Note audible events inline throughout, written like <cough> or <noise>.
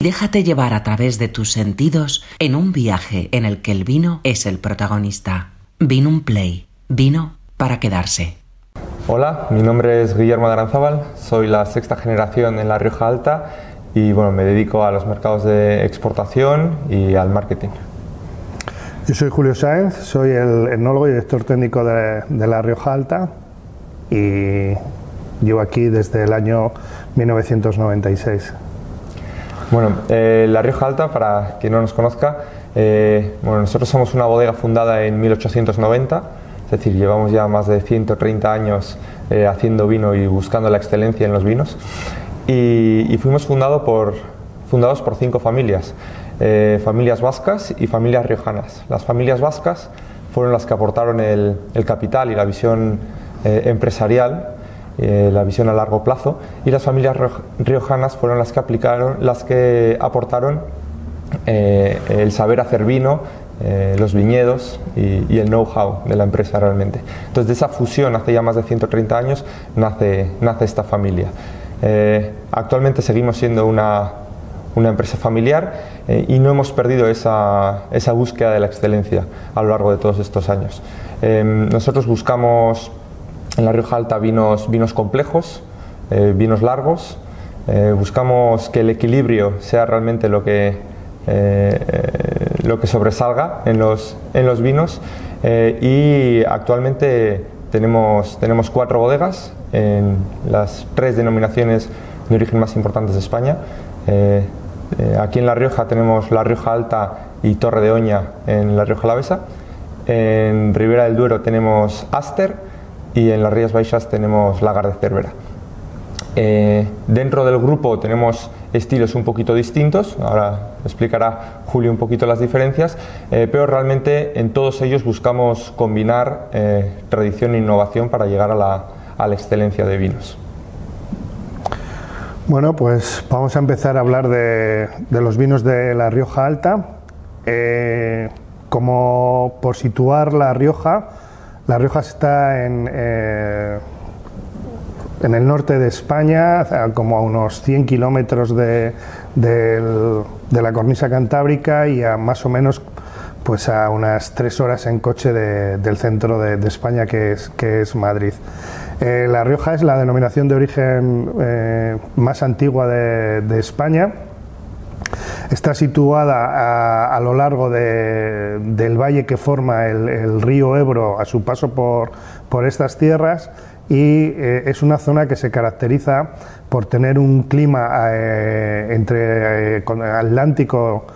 Déjate llevar a través de tus sentidos en un viaje en el que el vino es el protagonista. Vino un Play. Vino para quedarse. Hola, mi nombre es Guillermo de Aranzábal, soy la sexta generación en La Rioja Alta y bueno, me dedico a los mercados de exportación y al marketing. Yo soy Julio Sáenz, soy el etnólogo y director técnico de, de La Rioja Alta y llevo aquí desde el año 1996. Bueno, eh, La Rioja Alta, para quien no nos conozca, eh, bueno, nosotros somos una bodega fundada en 1890, es decir, llevamos ya más de 130 años eh, haciendo vino y buscando la excelencia en los vinos. Y, fuimos fundado por, fundados por cinco familias, familias vascas y familias riojanas. Las familias vascas fueron las que aportaron el, capital y la visión empresarial eh, la visión a largo plazo y las familias riojanas fueron las que aplicaron, las que aportaron eh, el saber hacer vino, eh, los viñedos y, el know-how de la empresa realmente. Entonces de esa fusión hace ya más de 130 años nace, nace esta familia. Actualmente seguimos siendo una, una empresa familiar y no hemos perdido esa, esa, búsqueda de la excelencia a lo largo de todos estos años. Nosotros buscamos en la Rioja Alta vinos, vinos complejos, eh, vinos largos. Eh, buscamos que el equilibrio sea realmente lo que, eh, lo que sobresalga en los, en los vinos y actualmente tenemos, tenemos cuatro bodegas en las tres denominaciones de origen más importantes de España. aquí en La Rioja tenemos La Rioja Alta y Torre de Oña en La Rioja Alavesa. En Ribera del Duero tenemos Aster y en las Rías Baixas tenemos Lagar de Cervera. Eh, dentro del grupo tenemos estilos un poquito distintos, ahora explicará Julio un poquito las diferencias, eh, pero realmente en todos ellos buscamos combinar eh, tradición e innovación para llegar a la, a la, excelencia de vinos. Bueno, pues vamos a empezar a hablar de, de los vinos de La Rioja Alta. Como por situar La Rioja, la Rioja está en, eh, en, el norte de España, como a unos 100 kilómetros de, de, la cornisa cantábrica y a más o menos pues a unas tres horas en coche de, del centro de, España, que es, que es Madrid. Eh, la Rioja es la denominación de origen eh, más antigua de España Está situada a, lo largo de, del valle que forma el, río Ebro a su paso por, por estas tierras y eh, es una zona que se caracteriza por tener un clima eh, entre eh, Atlántico,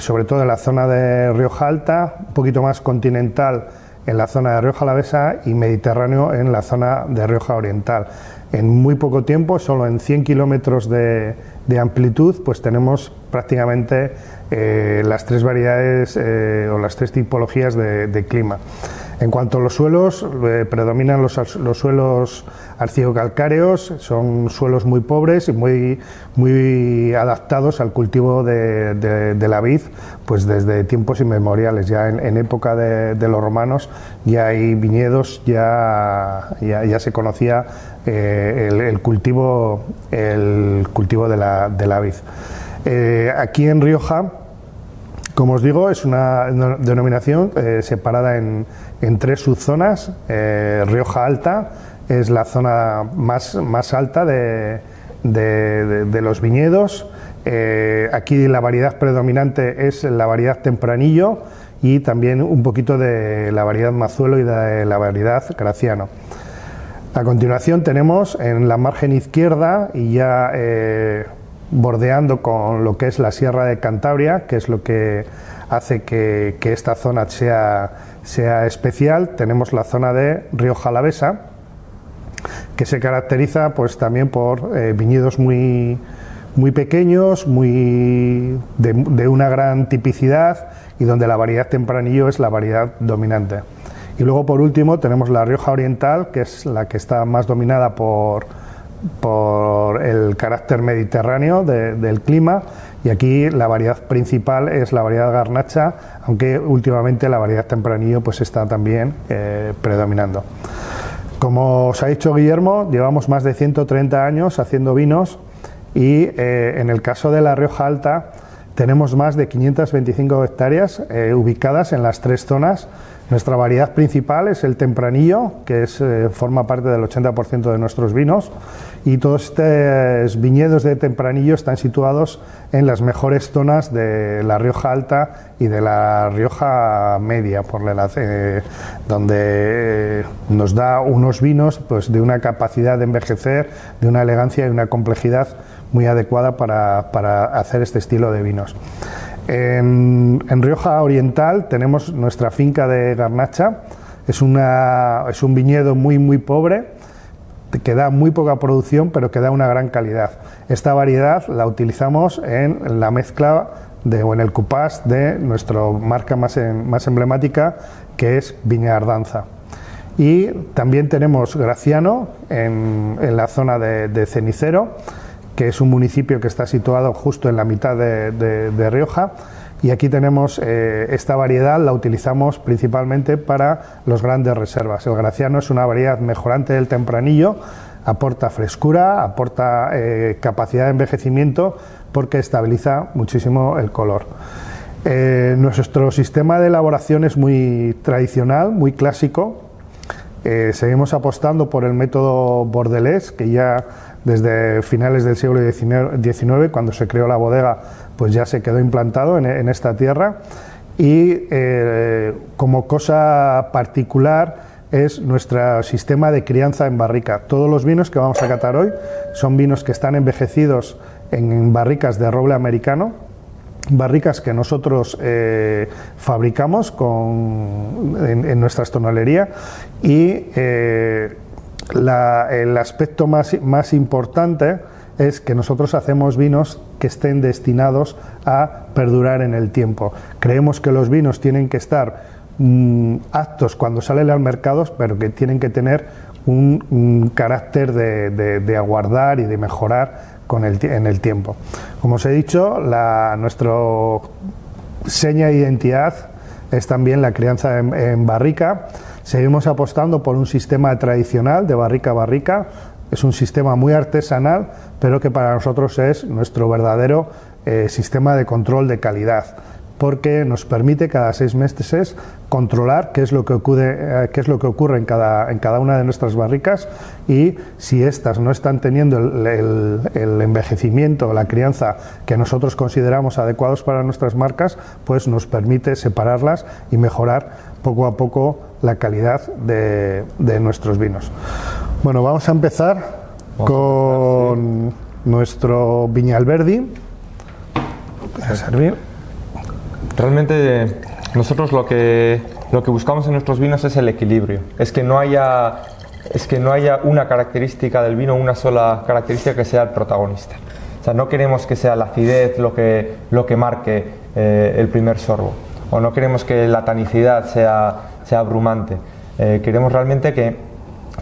sobre todo en la zona de Rioja Alta, un poquito más continental en la zona de Rioja Alavesa y Mediterráneo en la zona de Rioja Oriental. En muy poco tiempo, solo en 100 kilómetros de, de amplitud, pues tenemos prácticamente eh, las tres variedades eh, o las tres tipologías de, de, clima. En cuanto a los suelos, eh, predominan los, los suelos arcillo-calcáreos, son suelos muy pobres y muy, muy adaptados al cultivo de, la vid, pues desde tiempos inmemoriales. Ya en, época de, los romanos ya hay viñedos, ya, ya, se conocía eh, el, cultivo, el cultivo de la, de la vid. Eh, aquí en Rioja, como os digo, es una denominación separada en, en, tres subzonas. Eh, Rioja Alta es la zona más, más alta de, de, los viñedos. Eh, aquí la variedad predominante es la variedad tempranillo y también un poquito de la variedad mazuelo y de la variedad graciano. A continuación tenemos en la margen izquierda y ya eh, bordeando con lo que es la Sierra de Cantabria, que es lo que hace que, esta zona sea, especial, tenemos la zona de Río Jalavesa, que se caracteriza pues también por eh, viñedos muy, muy pequeños, muy de, una gran tipicidad y donde la variedad tempranillo es la variedad dominante. Y luego por último tenemos la Rioja Oriental, que es la que está más dominada por, el carácter mediterráneo de, del clima y aquí la variedad principal es la variedad garnacha, aunque últimamente la variedad tempranillo pues está también eh, predominando. Como os ha dicho Guillermo, llevamos más de 130 años haciendo vinos y eh, en el caso de la Rioja Alta tenemos más de 525 hectáreas eh, ubicadas en las tres zonas. Nuestra variedad principal es el tempranillo, que forma parte del 80% de nuestros vinos, y todos estos viñedos de tempranillo están situados en las mejores zonas de la Rioja Alta y de la Rioja Media, por la, donde nos da unos vinos pues, de una capacidad de envejecer, de una elegancia y una complejidad muy adecuada para, hacer este estilo de vinos. En, Rioja Oriental tenemos nuestra finca de Garnacha, es, una, es un viñedo muy muy pobre, que da muy poca producción pero que da una gran calidad. Esta variedad la utilizamos en la mezcla de, o en el cupás de nuestra marca más, más emblemática que es Viña Ardanza. Y también tenemos Graciano en, la zona de Cenicero que es un municipio que está situado justo en la mitad de, Rioja. Y aquí tenemos eh, esta variedad, la utilizamos principalmente para los grandes reservas. El graciano es una variedad mejorante del tempranillo, aporta frescura, aporta eh, capacidad de envejecimiento porque estabiliza muchísimo el color. Eh, nuestro sistema de elaboración es muy tradicional, muy clásico. seguimos apostando por el método bordelés, que ya desde finales del siglo XIX, cuando se creó la bodega, pues ya se quedó implantado en, esta tierra. Y eh, como cosa particular es nuestro sistema de crianza en barrica. Todos los vinos que vamos a catar hoy son vinos que están envejecidos en barricas de roble americano, barricas que nosotros eh, fabricamos en, nuestra estonalería y eh, el aspecto más, más importante es que nosotros hacemos vinos que estén destinados a perdurar en el tiempo. Creemos que los vinos tienen que estar mm, aptos cuando salen al mercado, pero que tienen que tener un, carácter de, aguardar y de mejorar con el, en el tiempo. Como os he dicho, la, nuestro seña de identidad es también la crianza en barrica Seguimos apostando por un sistema tradicional de barrica a barrica. Es un sistema muy artesanal, pero que para nosotros es nuestro verdadero eh, sistema de control de calidad porque nos permite cada seis meses controlar qué es lo que ocurre, eh, qué es lo que ocurre en, cada, en cada una de nuestras barricas y si éstas no están teniendo el, el, envejecimiento o la crianza que nosotros consideramos adecuados para nuestras marcas, pues nos permite separarlas y mejorar poco a poco la calidad de, nuestros vinos. Bueno, vamos a empezar con nuestro Viñalverdi. A servir. Realmente nosotros lo que, lo que buscamos en nuestros vinos es el equilibrio. Es que no haya es que no haya una característica del vino, una sola característica que sea el protagonista. O sea, no queremos que sea la acidez lo que, lo que marque eh, el primer sorbo, o no queremos que la tanicidad sea, sea abrumante. Eh, queremos realmente que,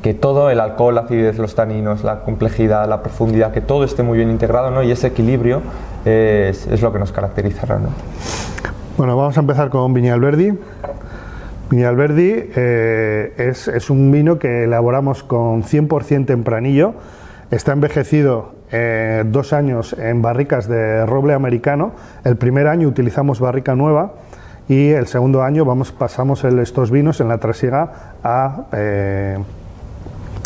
que, todo, el alcohol, la acidez, los taninos, la complejidad, la profundidad, que todo esté muy bien integrado ¿no? y ese equilibrio es, es lo que nos caracteriza realmente. Bueno, vamos a empezar con Viñalverdi. Viñalverdi eh, es, es, un vino que elaboramos con 100% tempranillo. Está envejecido eh, dos años en barricas de roble americano. El primer año utilizamos barrica nueva y el segundo año vamos, pasamos estos vinos en la trasiega a, eh,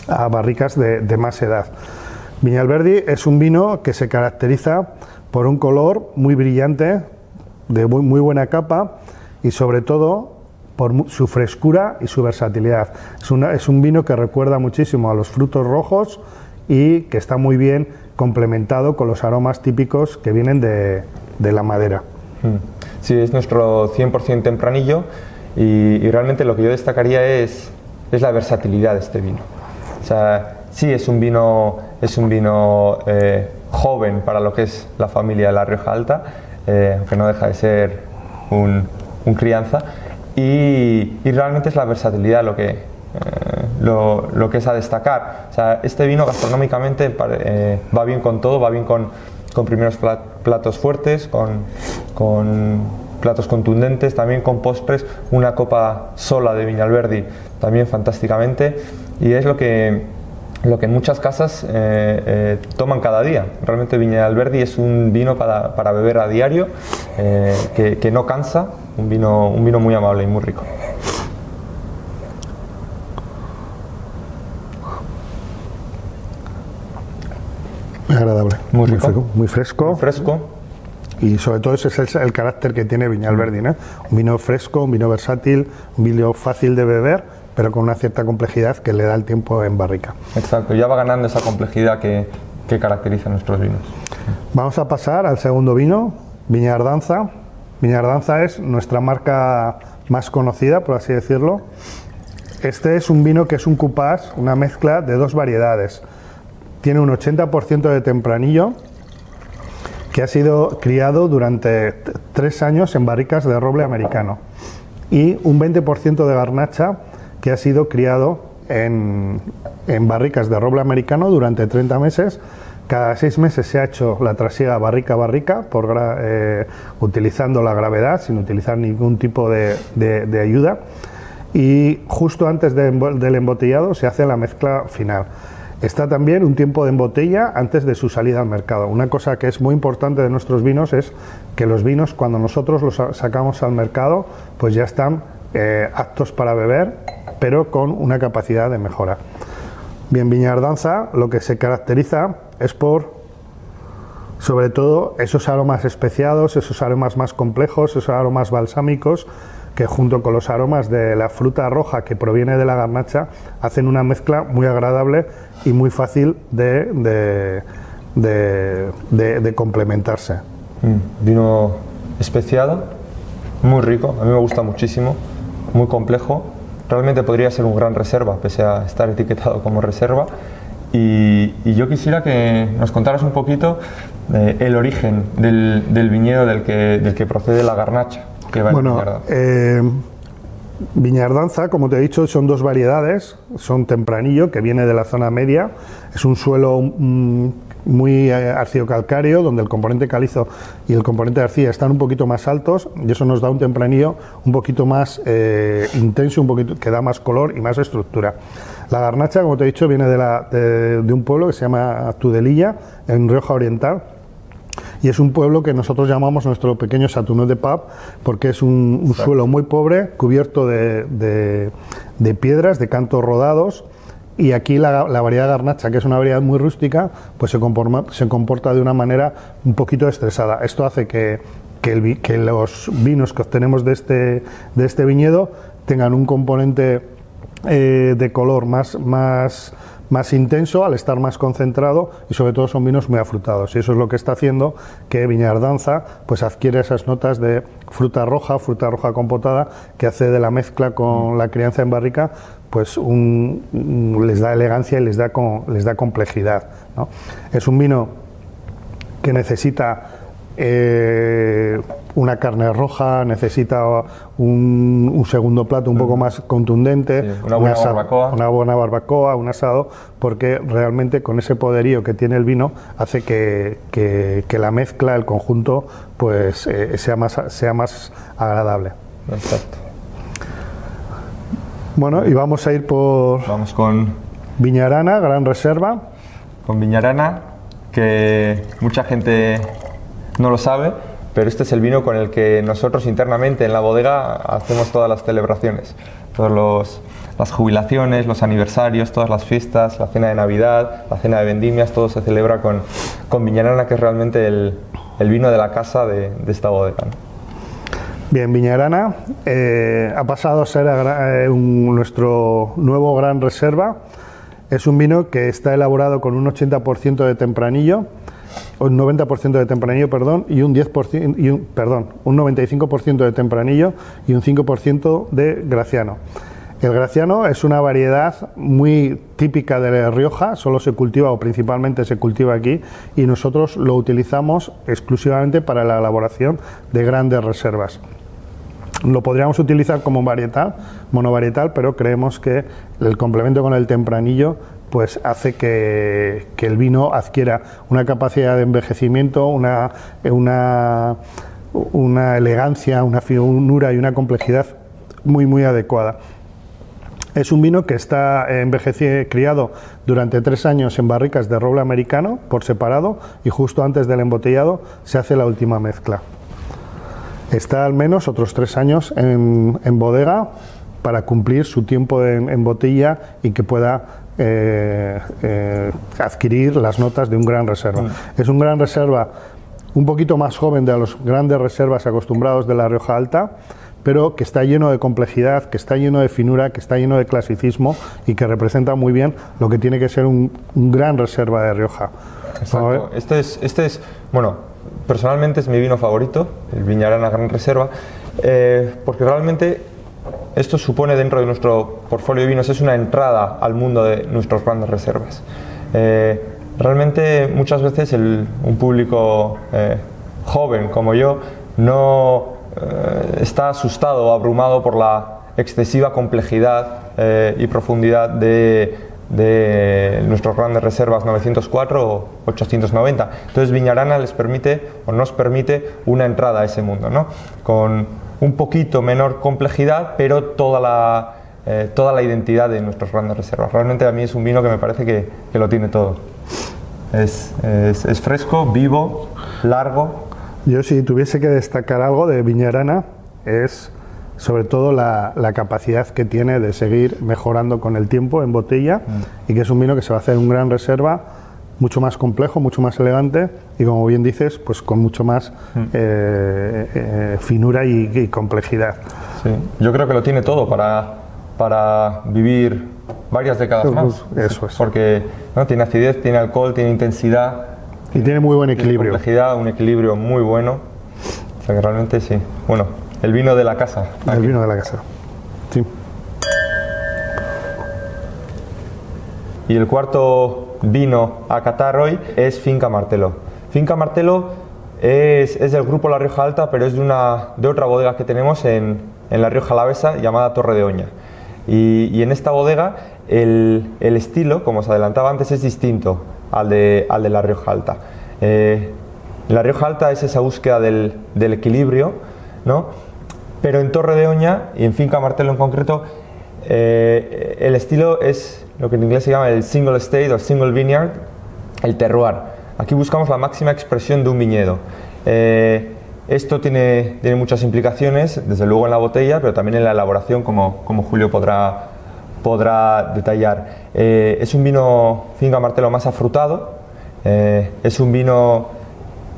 a barricas de, más edad. Viñalverdi es un vino que se caracteriza por un color muy brillante, de muy, buena capa y sobre todo por su frescura y su versatilidad. Es, es, un vino que recuerda muchísimo a los frutos rojos y que está muy bien complementado con los aromas típicos que vienen de, la madera. Mm. Sí, es nuestro 100% tempranillo y, realmente lo que yo destacaría es, es la versatilidad de este vino. O sea, sí es un vino, es un vino eh, joven para lo que es la familia de la Rioja Alta, eh, aunque no deja de ser un, crianza. Y, realmente es la versatilidad lo que, eh, lo, que es a destacar. O sea, este vino gastronómicamente eh, va bien con todo, va bien con, con primeros platos fuertes, con, platos contundentes, también con postres, una copa sola de Viñalverdi también fantásticamente. Y es lo que, lo que muchas casas eh, toman cada día. Realmente Viña Alberdi es un vino para, para beber a diario, que, que, no cansa, un vino, un vino muy amable y muy rico. Muy agradable. Muy rico. Muy fresco. Muy fresco. Y sobre todo ese es el, carácter que tiene Viñalverdi, ¿no? Un vino fresco, un vino versátil, un vino fácil de beber, pero con una cierta complejidad que le da el tiempo en barrica. Exacto, ya va ganando esa complejidad que, que caracteriza nuestros vinos. Vamos a pasar al segundo vino, Viñardanza. Viñardanza es nuestra marca más conocida, por así decirlo. Este es un vino que es un cupás, una mezcla de dos variedades tiene un 80% de tempranillo que ha sido criado durante tres años en barricas de roble americano y un 20% de garnacha que ha sido criado en, barricas de roble americano durante 30 meses. Cada seis meses se ha hecho la trasiega barrica a barrica, por, eh, utilizando la gravedad, sin utilizar ningún tipo de, ayuda. Y justo antes del embotellado se hace la mezcla final. Está también un tiempo de embotella antes de su salida al mercado. Una cosa que es muy importante de nuestros vinos es que los vinos cuando nosotros los sacamos al mercado pues ya están eh, aptos para beber pero con una capacidad de mejora. Bien, Viñardanza lo que se caracteriza es por sobre todo esos aromas especiados, esos aromas más complejos, esos aromas balsámicos que junto con los aromas de la fruta roja que proviene de la garnacha hacen una mezcla muy agradable y muy fácil de, de, complementarse. Mm, vino especiado, muy rico, a mí me gusta muchísimo, muy complejo. Realmente podría ser un gran reserva, pese a estar etiquetado como reserva. Y, yo quisiera que nos contaras un poquito eh, el origen del, del viñedo del que, del que procede la garnacha bueno, eh, Viñardanza, como te he dicho, son dos variedades. Son tempranillo, que viene de la zona media. Es un suelo mm, muy eh, arcillo-calcáreo, donde el componente calizo y el componente de arcilla están un poquito más altos, y eso nos da un tempranillo un poquito más eh, intenso, un poquito, que da más color y más estructura. La garnacha, como te he dicho, viene de, la, de, de un pueblo que se llama Tudelilla, en Rioja Oriental, y es un pueblo que nosotros llamamos nuestro pequeño Saturno de Pub porque es un, suelo muy pobre, cubierto de, piedras, de cantos rodados. Y aquí la, variedad garnacha, que es una variedad muy rústica, pues se comporta, se comporta de una manera un poquito estresada. Esto hace que, que, los vinos que obtenemos de este, de este viñedo tengan un componente eh, de color más, más más intenso al estar más concentrado y sobre todo son vinos muy afrutados y eso es lo que está haciendo que Viñardanza pues adquiere esas notas de fruta roja, fruta roja compotada que hace de la mezcla con la crianza en barrica pues les da elegancia y les da, les da complejidad. Es un vino que necesita eh, una carne roja, necesita un, segundo plato un poco más contundente, una, buena barbacoa. una buena barbacoa, un asado, porque realmente con ese poderío que tiene el vino hace que, la mezcla, el conjunto, pues eh, sea, más, sea más agradable. Bueno, y vamos a ir por... Vamos con... Viñarana, Gran Reserva. Con Viñarana, que mucha gente no lo sabe, pero este es el vino con el que nosotros internamente en la bodega hacemos todas las celebraciones, todas las jubilaciones, los aniversarios, todas las fiestas, la cena de Navidad, la cena de vendimias, todo se celebra con, con Viñarana, que es realmente el, vino de la casa de, esta bodega. Bien, Viñarana eh, ha pasado a ser eh, nuestro nuevo gran reserva. Es un vino que está elaborado con un 80% de tempranillo, un 90% de tempranillo, perdón, y un 10% y un, perdón, un 95% de tempranillo y un 5% de graciano. El graciano es una variedad muy típica de Rioja, solo se cultiva o principalmente se cultiva aquí y nosotros lo utilizamos exclusivamente para la elaboración de grandes reservas. Lo podríamos utilizar como varietal, monovarietal, pero creemos que el complemento con el tempranillo pues hace que, el vino adquiera una capacidad de envejecimiento, una, una, elegancia, una finura y una complejidad muy, muy adecuada. Es un vino que está envejecido, criado durante tres años en barricas de roble americano por separado y justo antes del embotellado se hace la última mezcla. Está al menos otros tres años en, bodega para cumplir su tiempo en, botella y que pueda eh, eh, adquirir las notas de un gran reserva. Mm. Es un gran reserva un poquito más joven de los grandes reservas acostumbrados de la Rioja Alta pero que está lleno de complejidad, que está lleno de finura, que está lleno de clasicismo y que representa muy bien lo que tiene que ser un, gran reserva de Rioja. Exacto. Este es, este es, bueno, personalmente es mi vino favorito, el Viñarana Gran Reserva, eh, porque realmente esto supone dentro de nuestro portfolio de vinos, es una entrada al mundo de nuestras grandes reservas. Eh, realmente muchas veces un público eh, joven como yo no eh, está asustado o abrumado por la excesiva complejidad y profundidad de, nuestras grandes reservas 904 o 890. Entonces Viñarana les permite o nos permite una entrada a ese mundo, ¿no? con un poquito menor complejidad, pero toda la, eh, toda la identidad de nuestras grandes reservas. Realmente a mí es un vino que me parece que, lo tiene todo. Es, es fresco, vivo, largo, yo si tuviese que destacar algo de Viñarana es sobre todo la, capacidad que tiene de seguir mejorando con el tiempo en botella mm. y que es un vino que se va a hacer en un gran reserva mucho más complejo, mucho más elegante y como bien dices, pues con mucho más mm. eh, eh, finura y, complejidad. Sí. Yo creo que lo tiene todo para, para vivir varias décadas más. Eso es. Porque ¿no? tiene acidez, tiene alcohol, tiene intensidad, y tiene muy buen equilibrio. complejidad, un equilibrio muy bueno. O sea que realmente sí. Bueno, el vino de la casa. El vino de la casa. Sí. Y el cuarto vino a catar hoy es Finca Martelo. Finca Martelo es, es, del grupo La Rioja Alta, pero es de, una, de otra bodega que tenemos en, en La Rioja Alavesa llamada Torre de Oña. Y, y en esta bodega el, el, estilo, como os adelantaba antes, es distinto al de, al de La Rioja Alta. Eh, la Rioja Alta es esa búsqueda del, del, equilibrio, ¿no? pero en Torre de Oña y en Finca Martelo en concreto, eh, el estilo es lo que en inglés se llama el single estate o single vineyard, el terroir. Aquí buscamos la máxima expresión de un viñedo. Eh, esto tiene, tiene, muchas implicaciones, desde luego en la botella, pero también en la elaboración, como, como Julio podrá, podrá detallar. Eh, es un vino Finca Martelo más afrutado, eh, es un vino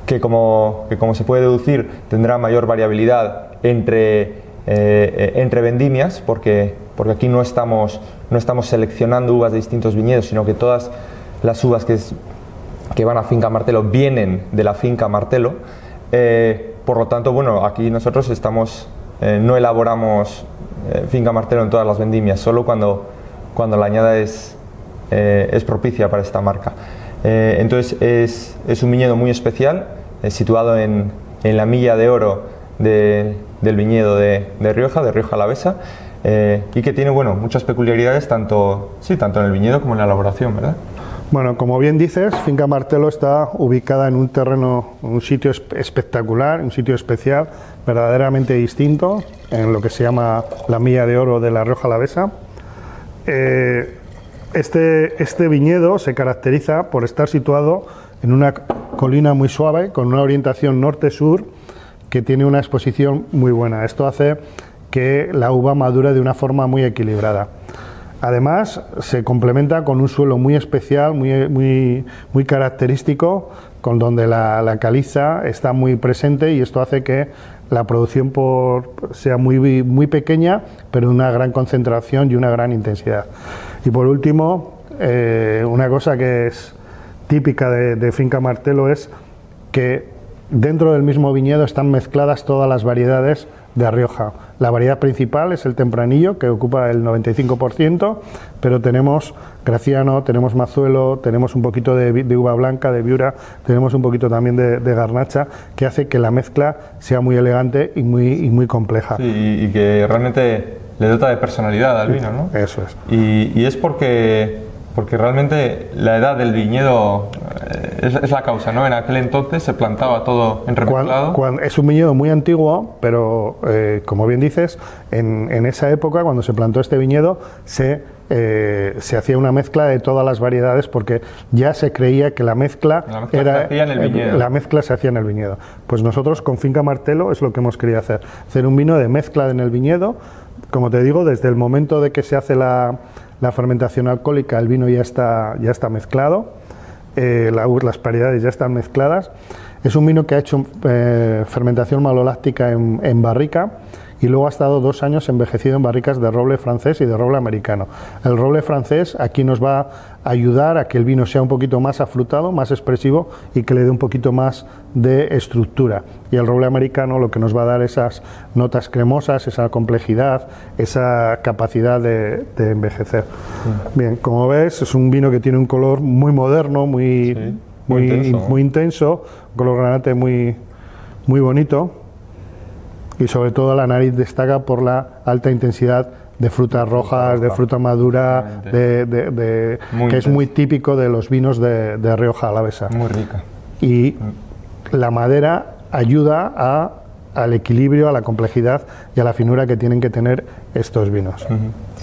que como, que como se puede deducir tendrá mayor variabilidad entre, eh, entre vendimias, porque, porque aquí no estamos, no estamos seleccionando uvas de distintos viñedos, sino que todas las uvas que, que van a Finca Martelo vienen de la Finca Martelo. por lo tanto, bueno, aquí nosotros estamos, no elaboramos eh, finca martelo en todas las vendimias, solo cuando, cuando la añada es, eh, es propicia para esta marca. Eh, entonces es, es, un viñedo muy especial, situado en, en, la milla de oro del viñedo de, Rioja, de Rioja Alavesa, y que tiene bueno, muchas peculiaridades tanto, sí, tanto en el viñedo como en la elaboración, ¿verdad? Bueno, como bien dices, Finca Martelo está ubicada en un terreno, un sitio espectacular, un sitio especial, verdaderamente distinto, en lo que se llama la milla de oro de la Rioja Alavesa. Eh, este, este viñedo se caracteriza por estar situado en una colina muy suave, con una orientación norte-sur, que tiene una exposición muy buena. Esto hace que la uva madure de una forma muy equilibrada. Además, se complementa con un suelo muy especial, muy, muy, muy característico, con donde la, caliza está muy presente y esto hace que la producción por, sea muy, muy pequeña, pero una gran concentración y una gran intensidad. Y por último, eh, una cosa que es típica de, de Finca Martelo es que dentro del mismo viñedo están mezcladas todas las variedades de Rioja. La variedad principal es el tempranillo, que ocupa el 95%, pero tenemos graciano, tenemos mazuelo, tenemos un poquito de, uva blanca, de viura, tenemos un poquito también de, garnacha, que hace que la mezcla sea muy elegante y muy, muy compleja. y que realmente le dota de personalidad al vino, ¿no? Eso es. Y, es porque, porque realmente la edad del viñedo es, es la causa, ¿no? En aquel entonces se plantaba todo en remezclado. Cuan- cuan- es un viñedo muy antiguo, pero eh, como bien dices, en, en esa época, cuando se plantó este viñedo, se, eh, se hacía una mezcla de todas las variedades porque ya se creía que la mezcla, La mezcla era se hacía en el eh, viñedo. la mezcla se hacía en el viñedo. Pues nosotros con Finca Martelo es lo que hemos querido hacer, hacer un vino de mezcla en el viñedo. Como te digo, desde el momento de que se hace la, la fermentación alcohólica, el vino ya está, ya está mezclado eh, la- las variedades ya están mezcladas. Es un vino que ha hecho eh, fermentación maloláctica en, en barrica y luego ha estado dos años envejecido en barricas de roble francés y de roble americano. El roble francés aquí nos va a ayudar a que el vino sea un poquito más afrutado, más expresivo y que le dé un poquito más de estructura. Y el roble americano lo que nos va a dar esas notas cremosas, esa complejidad, esa capacidad de, de envejecer. Bien, como ves, es un vino que tiene un color muy moderno, muy, Sí, muy, muy intenso. muy intenso, un color granate muy, muy bonito. Y sobre todo la nariz destaca por la alta intensidad de frutas rojas, de fruta madura, de, de- de- Muy que es muy típico de los vinos de, Rioja Alavesa. Muy rica. Y la madera ayuda a- al equilibrio, a la complejidad y a la finura que tienen que tener estos vinos.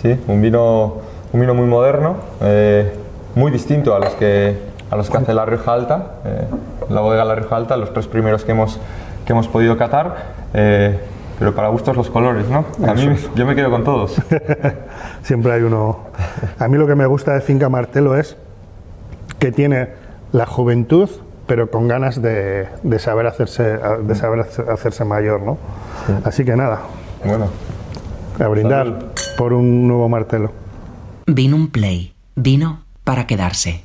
Sí, un vino, un vino muy moderno, eh, muy distinto a los que, a los que hace la Rioja Alta, eh, la bodega La Rioja Alta, los tres primeros que hemos, que hemos podido catar, eh, pero para gustos los colores, ¿no? A mí, yo me quedo con todos. <laughs> Siempre hay uno. A mí lo que me gusta de Finca Martelo es que tiene la juventud, pero con ganas de, de saber hacerse de saber hace- hacerse mayor, ¿no? Así que nada, Bueno, a brindar Salud. por un nuevo Martelo. Vino un play. Vino para quedarse.